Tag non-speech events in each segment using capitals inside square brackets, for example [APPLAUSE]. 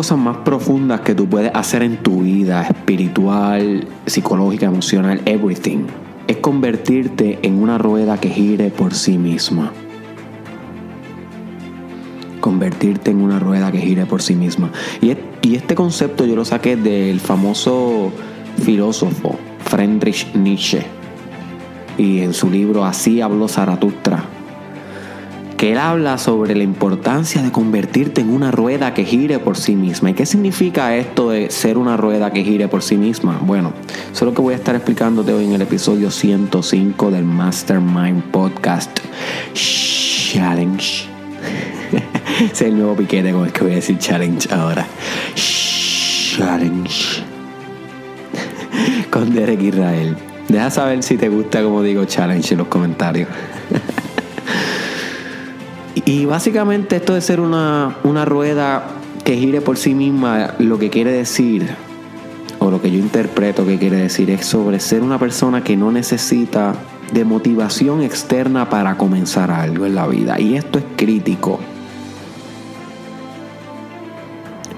cosas más profundas que tú puedes hacer en tu vida espiritual, psicológica, emocional, everything, es convertirte en una rueda que gire por sí misma. Convertirte en una rueda que gire por sí misma. Y, y este concepto yo lo saqué del famoso filósofo Friedrich Nietzsche. Y en su libro Así habló Zaratustra que él habla sobre la importancia de convertirte en una rueda que gire por sí misma. ¿Y qué significa esto de ser una rueda que gire por sí misma? Bueno, eso es lo que voy a estar explicándote hoy en el episodio 105 del Mastermind Podcast Challenge. [LAUGHS] es el nuevo piquete con el que voy a decir challenge ahora. Challenge. [LAUGHS] con Derek Israel. Deja saber si te gusta como digo challenge en los comentarios. [LAUGHS] Y básicamente esto de ser una, rueda que gire por sí misma, lo que quiere decir, o lo que yo interpreto que quiere decir, es sobre ser una persona que no necesita de motivación externa para comenzar algo en la vida. Y esto es crítico.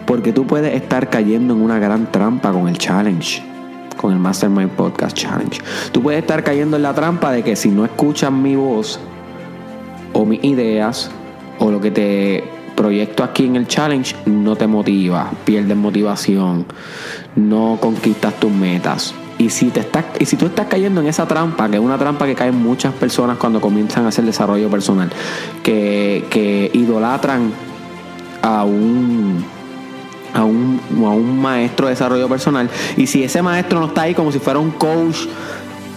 Porque tú puedes estar cayendo en una gran trampa con el challenge, con el Mastermind Podcast Challenge. Tú puedes estar cayendo en la trampa de que si no escuchas mi voz, o mis ideas o lo que te proyecto aquí en el challenge no te motiva, pierdes motivación, no conquistas tus metas. Y si, te estás, y si tú estás cayendo en esa trampa, que es una trampa que caen muchas personas cuando comienzan a hacer desarrollo personal, que, idolatran a un, a un, a un maestro de desarrollo personal, y si ese maestro no está ahí como si fuera un coach,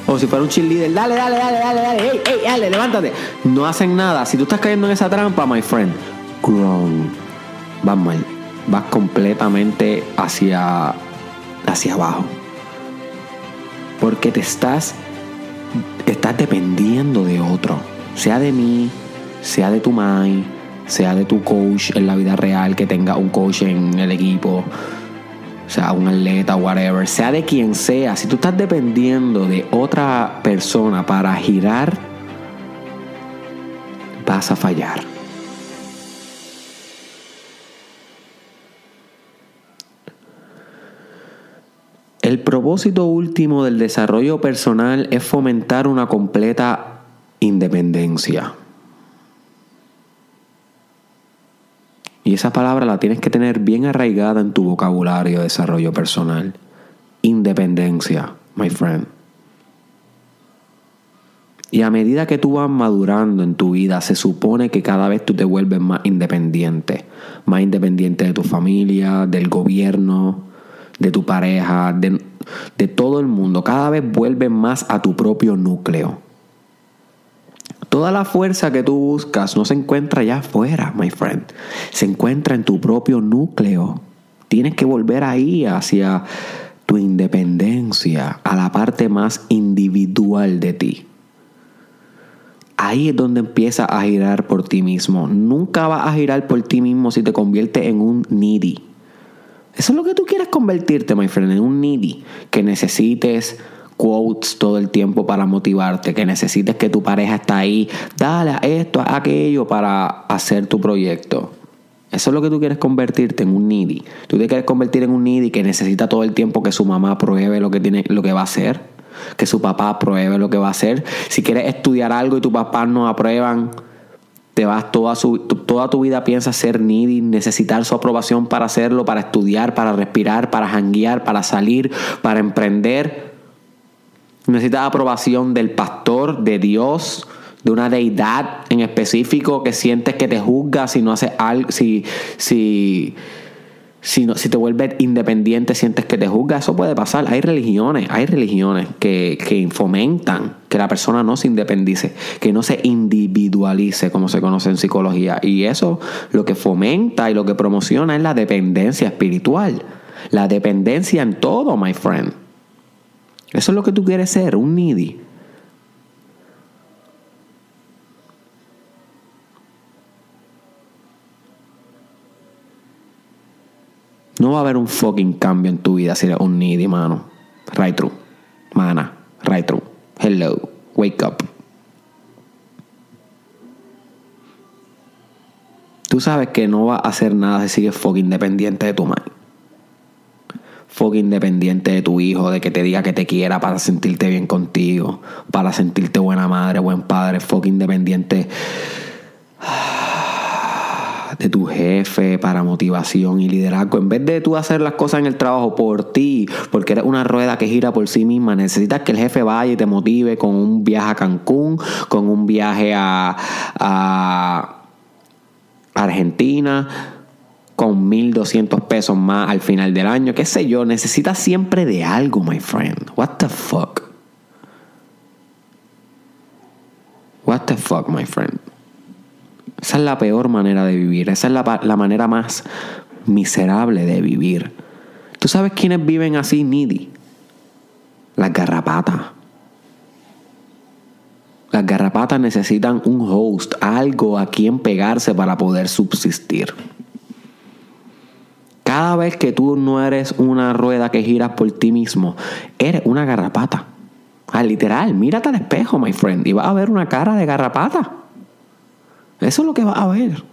o si fuera un cheerleader, dale, dale, dale, dale, dale, hey, hey, dale, levántate. No hacen nada. Si tú estás cayendo en esa trampa, my friend, grown. Vas mal. Vas completamente hacia, hacia abajo. Porque te estás, estás dependiendo de otro. Sea de mí, sea de tu mind, sea de tu coach en la vida real, que tenga un coach en el equipo sea, un atleta, whatever, sea de quien sea, si tú estás dependiendo de otra persona para girar, vas a fallar. El propósito último del desarrollo personal es fomentar una completa independencia. Esa palabra la tienes que tener bien arraigada en tu vocabulario de desarrollo personal. Independencia, my friend. Y a medida que tú vas madurando en tu vida, se supone que cada vez tú te vuelves más independiente. Más independiente de tu familia, del gobierno, de tu pareja, de, de todo el mundo. Cada vez vuelves más a tu propio núcleo. Toda la fuerza que tú buscas no se encuentra allá afuera, my friend. Se encuentra en tu propio núcleo. Tienes que volver ahí hacia tu independencia, a la parte más individual de ti. Ahí es donde empieza a girar por ti mismo. Nunca vas a girar por ti mismo si te conviertes en un needy. Eso es lo que tú quieres convertirte, my friend, en un needy. Que necesites quotes todo el tiempo para motivarte, que necesites que tu pareja está ahí, dale a esto, a aquello para hacer tu proyecto. Eso es lo que tú quieres convertirte en un needy. Tú te quieres convertir en un needy que necesita todo el tiempo que su mamá apruebe lo que tiene, lo que va a hacer, que su papá apruebe lo que va a hacer. Si quieres estudiar algo y tu papá no aprueban, te vas toda, su, toda tu vida piensas ser needy, necesitar su aprobación para hacerlo, para estudiar, para respirar, para janguear, para salir, para emprender. Necesitas aprobación del pastor, de Dios, de una deidad en específico que sientes que te juzga si no haces algo, si, si, si, no, si te vuelves independiente, sientes que te juzga. Eso puede pasar. Hay religiones, hay religiones que, que fomentan que la persona no se independice, que no se individualice, como se conoce en psicología. Y eso lo que fomenta y lo que promociona es la dependencia espiritual. La dependencia en todo, my friend. Eso es lo que tú quieres ser, un needy. No va a haber un fucking cambio en tu vida si eres un needy, mano. Right true. Mana. Right true. Hello. Wake up. tú sabes que no va a hacer nada si sigues fucking independiente de tu madre. Fucking independiente de tu hijo, de que te diga que te quiera para sentirte bien contigo, para sentirte buena madre, buen padre, fucking independiente [SIGHS] de tu jefe para motivación y liderazgo. En vez de tú hacer las cosas en el trabajo por ti, porque eres una rueda que gira por sí misma, necesitas que el jefe vaya y te motive con un viaje a Cancún, con un viaje a, a Argentina, con 1200 pesos más al final del año, qué sé yo, necesitas siempre de algo, my friend. What the fuck? What the fuck, my friend? Esa es la peor manera de vivir. Esa es la, manera más miserable de vivir. ¿Tú sabes quiénes viven así, needy? Las garrapatas. Las garrapatas necesitan un host, algo a quien pegarse para poder subsistir. Cada vez que tú no eres una rueda que giras por ti mismo, eres una garrapata. Ah, literal, mírate al espejo, my friend, y vas a ver una cara de garrapata. Eso es lo que va a ver.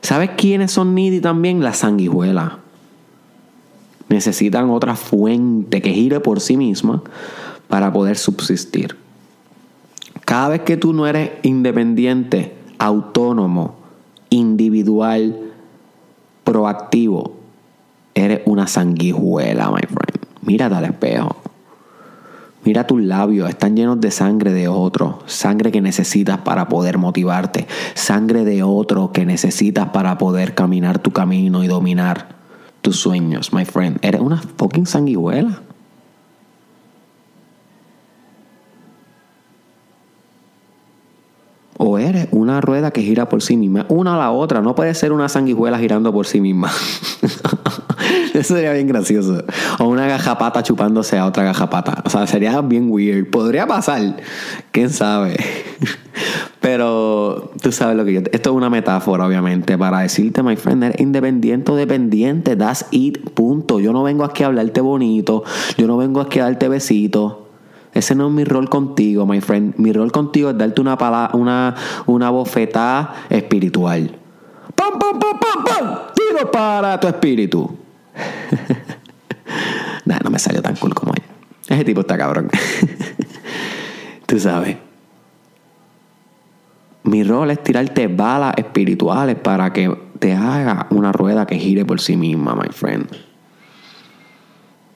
¿Sabes quiénes son needy también? Las sanguijuelas. Necesitan otra fuente que gire por sí misma para poder subsistir. Cada vez que tú no eres independiente, autónomo, individual, proactivo, eres una sanguijuela, my friend. Mírate al espejo. Mira tus labios, están llenos de sangre de otro, sangre que necesitas para poder motivarte, sangre de otro que necesitas para poder caminar tu camino y dominar tus sueños, my friend. Eres una fucking sanguijuela. O eres una rueda que gira por sí misma, una a la otra, no puede ser una sanguijuela girando por sí misma. [LAUGHS] Eso sería bien gracioso. O una gajapata chupándose a otra gajapata. O sea, sería bien weird. Podría pasar. ¿Quién sabe? [LAUGHS] Pero tú sabes lo que yo... Esto es una metáfora, obviamente, para decirte, my friend, eres independiente o dependiente. That's it, punto. Yo no vengo aquí a hablarte bonito. Yo no vengo aquí a darte besitos. Ese no es mi rol contigo, my friend. Mi rol contigo es darte una, una, una bofetada espiritual. ¡Pam, pam, pam, pam, pam! Tiro para tu espíritu. [LAUGHS] nah, no me salió tan cool como ella. Ese tipo está cabrón. [LAUGHS] Tú sabes. Mi rol es tirarte balas espirituales para que te haga una rueda que gire por sí misma, my friend.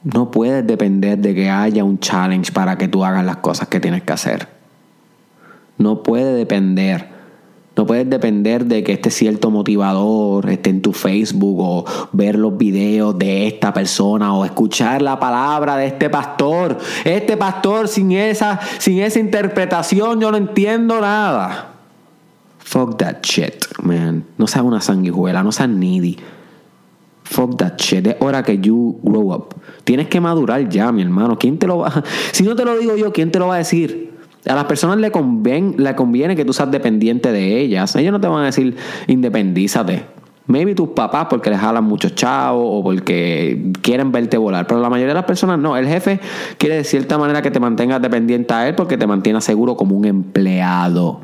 No puedes depender de que haya un challenge para que tú hagas las cosas que tienes que hacer. No puede depender no puedes depender de que este cierto motivador esté en tu Facebook o ver los videos de esta persona o escuchar la palabra de este pastor. Este pastor sin esa, sin esa interpretación yo no entiendo nada. Fuck that shit, man. No seas una sanguijuela, no seas needy. Fuck that shit. Es hora que you grow up. Tienes que madurar ya, mi hermano. ¿Quién te lo va a... Si no te lo digo yo, ¿quién te lo va a decir? A las personas le, conviene, le conviene que tú seas dependiente de ellas. Ellos no te van a decir independízate. Maybe tus papás porque les jalan muchos chavos o porque quieren verte volar. Pero la mayoría de las personas no. El jefe quiere de cierta manera que te mantengas dependiente a él porque te mantiene seguro como un empleado.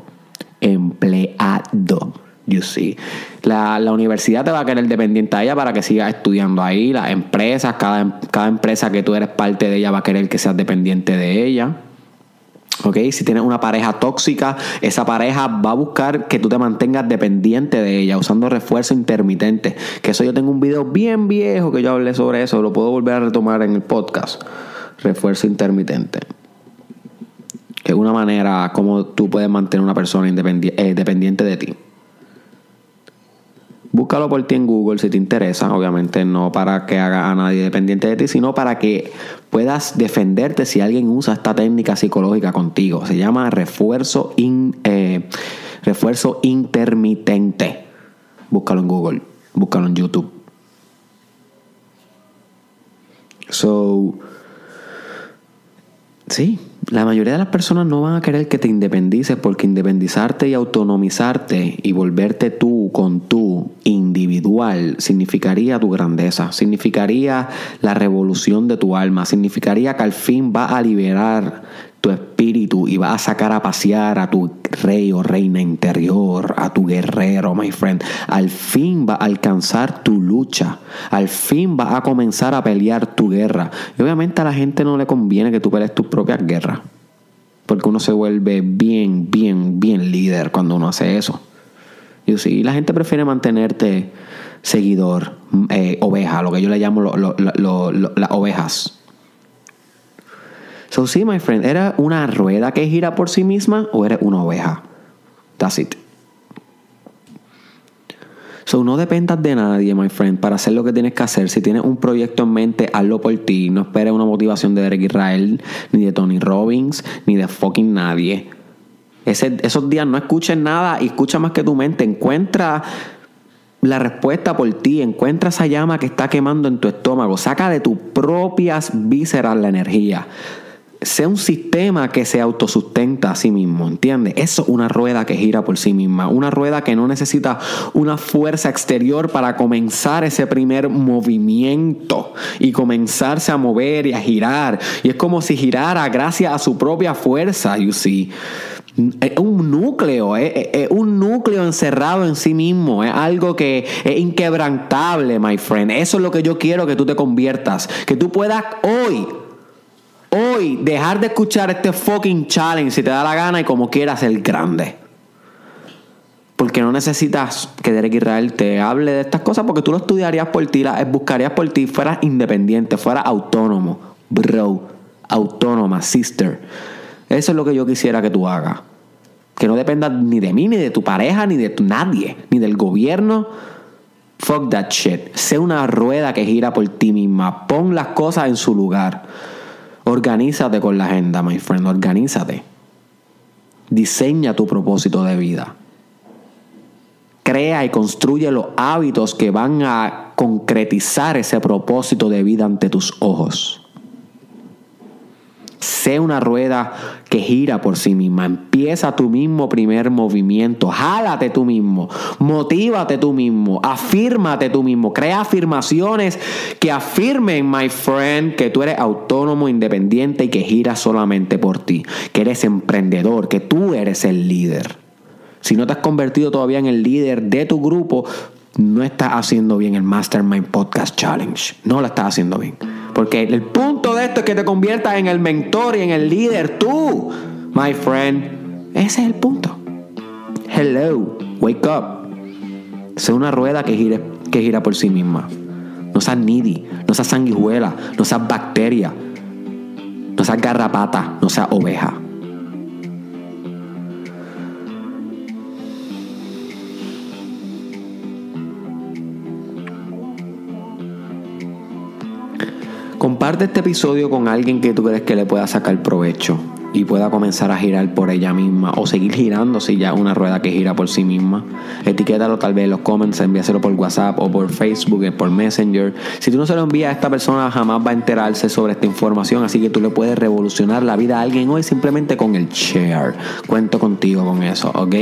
Empleado. You see. La, la, universidad te va a querer dependiente a ella para que sigas estudiando ahí. Las empresas, cada, cada empresa que tú eres parte de ella va a querer que seas dependiente de ella. ¿Ok? Si tienes una pareja tóxica, esa pareja va a buscar que tú te mantengas dependiente de ella, usando refuerzo intermitente. Que eso yo tengo un video bien viejo que yo hablé sobre eso, lo puedo volver a retomar en el podcast. Refuerzo intermitente. Que es una manera como tú puedes mantener una persona eh, dependiente de ti. Búscalo por ti en Google si te interesa, obviamente no para que haga a nadie dependiente de ti, sino para que puedas defenderte si alguien usa esta técnica psicológica contigo. Se llama refuerzo, eh, refuerzo intermitente. Búscalo en Google, búscalo en YouTube. So, sí, la mayoría de las personas no van a querer que te independices porque independizarte y autonomizarte y volverte tú con tú individual significaría tu grandeza, significaría la revolución de tu alma, significaría que al fin vas a liberar tu espíritu y vas a sacar a pasear a tu rey o reina interior, a tu guerrero, my friend. Al fin va a alcanzar tu lucha. Al fin va a comenzar a pelear tu guerra. Y obviamente a la gente no le conviene que tú pelees tus propias guerras. Porque uno se vuelve bien, bien, bien líder cuando uno hace eso. Y la gente prefiere mantenerte seguidor, eh, oveja, lo que yo le llamo las ovejas. So, sí, my friend, ¿era una rueda que gira por sí misma o eres una oveja? That's it. So, no dependas de nadie, my friend, para hacer lo que tienes que hacer. Si tienes un proyecto en mente, hazlo por ti. No esperes una motivación de Derek Israel, ni de Tony Robbins, ni de fucking nadie. esos días no escuches nada y escucha más que tu mente. Encuentra la respuesta por ti. Encuentra esa llama que está quemando en tu estómago. Saca de tus propias vísceras la energía sea un sistema que se autosustenta a sí mismo, ¿entiendes? Eso es una rueda que gira por sí misma, una rueda que no necesita una fuerza exterior para comenzar ese primer movimiento y comenzarse a mover y a girar. Y es como si girara gracias a su propia fuerza, you see. Es un núcleo, es, un núcleo encerrado en sí mismo, es algo que es inquebrantable, my friend. Eso es lo que yo quiero que tú te conviertas, que tú puedas hoy hoy dejar de escuchar este fucking challenge si te da la gana y como quieras ser grande. Porque no necesitas que Derek Israel te hable de estas cosas porque tú lo estudiarías por ti, las buscarías por ti, fueras independiente, fueras autónomo, bro, autónoma, sister. Eso es lo que yo quisiera que tú hagas. Que no dependas ni de mí, ni de tu pareja, ni de nadie, ni del gobierno. Fuck that shit. Sé una rueda que gira por ti misma. Pon las cosas en su lugar. Organízate con la agenda, my friend, organízate. Diseña tu propósito de vida. Crea y construye los hábitos que van a concretizar ese propósito de vida ante tus ojos. Sé una rueda que gira por sí misma. Empieza tu mismo primer movimiento. Jálate tú mismo. Motívate tú mismo. Afírmate tú mismo. Crea afirmaciones que afirmen, my friend, que tú eres autónomo, independiente y que giras solamente por ti. Que eres emprendedor, que tú eres el líder. Si no te has convertido todavía en el líder de tu grupo, no estás haciendo bien el Mastermind Podcast Challenge. No lo estás haciendo bien. Porque el punto esto es que te conviertas en el mentor y en el líder tú, my friend. Ese es el punto. Hello, wake up. Sé una rueda que, gire, que gira por sí misma. No seas needy, no seas sanguijuela, no seas bacteria, no seas garrapata, no seas oveja. Comparte este episodio con alguien que tú crees que le pueda sacar provecho y pueda comenzar a girar por ella misma o seguir girando si ya una rueda que gira por sí misma. Etiquétalo tal vez en los comments, envíaselo por WhatsApp o por Facebook, por Messenger. Si tú no se lo envías a esta persona jamás va a enterarse sobre esta información, así que tú le puedes revolucionar la vida a alguien hoy simplemente con el share. Cuento contigo con eso, ¿ok?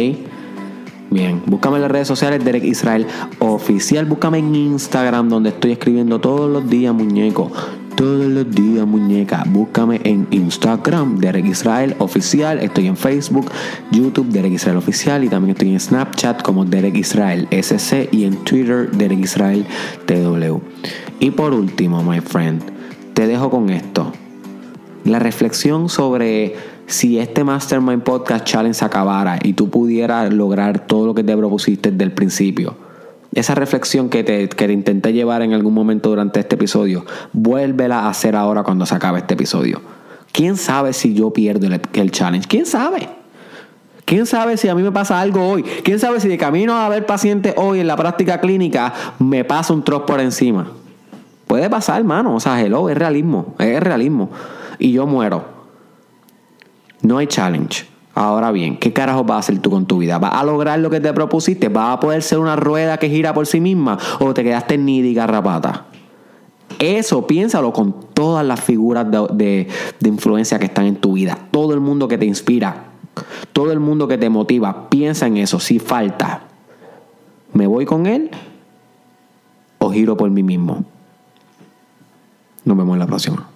Bien, búscame en las redes sociales Derek Israel Oficial. Búscame en Instagram donde estoy escribiendo todos los días, muñeco todos los días, muñeca. Búscame en Instagram, Derek Israel Oficial. Estoy en Facebook, YouTube, Derek Israel Oficial. Y también estoy en Snapchat como Derek Israel SC. Y en Twitter, Derek Israel TW. Y por último, my friend, te dejo con esto. La reflexión sobre si este Mastermind Podcast Challenge acabara y tú pudieras lograr todo lo que te propusiste desde el principio esa reflexión que te, que intenté llevar en algún momento durante este episodio, vuélvela a hacer ahora cuando se acabe este episodio. ¿Quién sabe si yo pierdo el, challenge? ¿Quién sabe? ¿Quién sabe si a mí me pasa algo hoy? ¿Quién sabe si de camino a ver paciente hoy en la práctica clínica me pasa un trozo por encima? Puede pasar, hermano. O sea, hello, es realismo. Es realismo. Y yo muero. No hay challenge. Ahora bien, ¿qué carajo vas a hacer tú con tu vida? ¿Vas a lograr lo que te propusiste? ¿Vas a poder ser una rueda que gira por sí misma? ¿O te quedaste ni y garrapata? Eso piénsalo con todas las figuras de, de, influencia que están en tu vida. Todo el mundo que te inspira, todo el mundo que te motiva, piensa en eso. Si falta, ¿me voy con él o giro por mí mismo? Nos vemos en la próxima.